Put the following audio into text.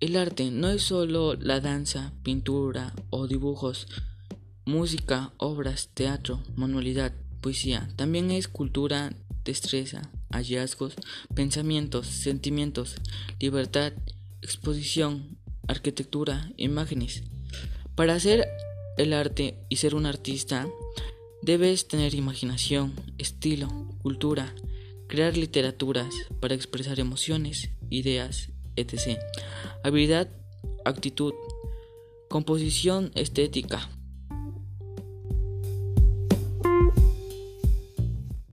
El arte no es solo la danza, pintura o dibujos, música, obras, teatro, manualidad, poesía. También es cultura, destreza, hallazgos, pensamientos, sentimientos, libertad, exposición, arquitectura, imágenes. Para hacer el arte y ser un artista, debes tener imaginación, estilo, cultura, crear literaturas para expresar emociones, ideas, Habilidad, actitud, composición estética,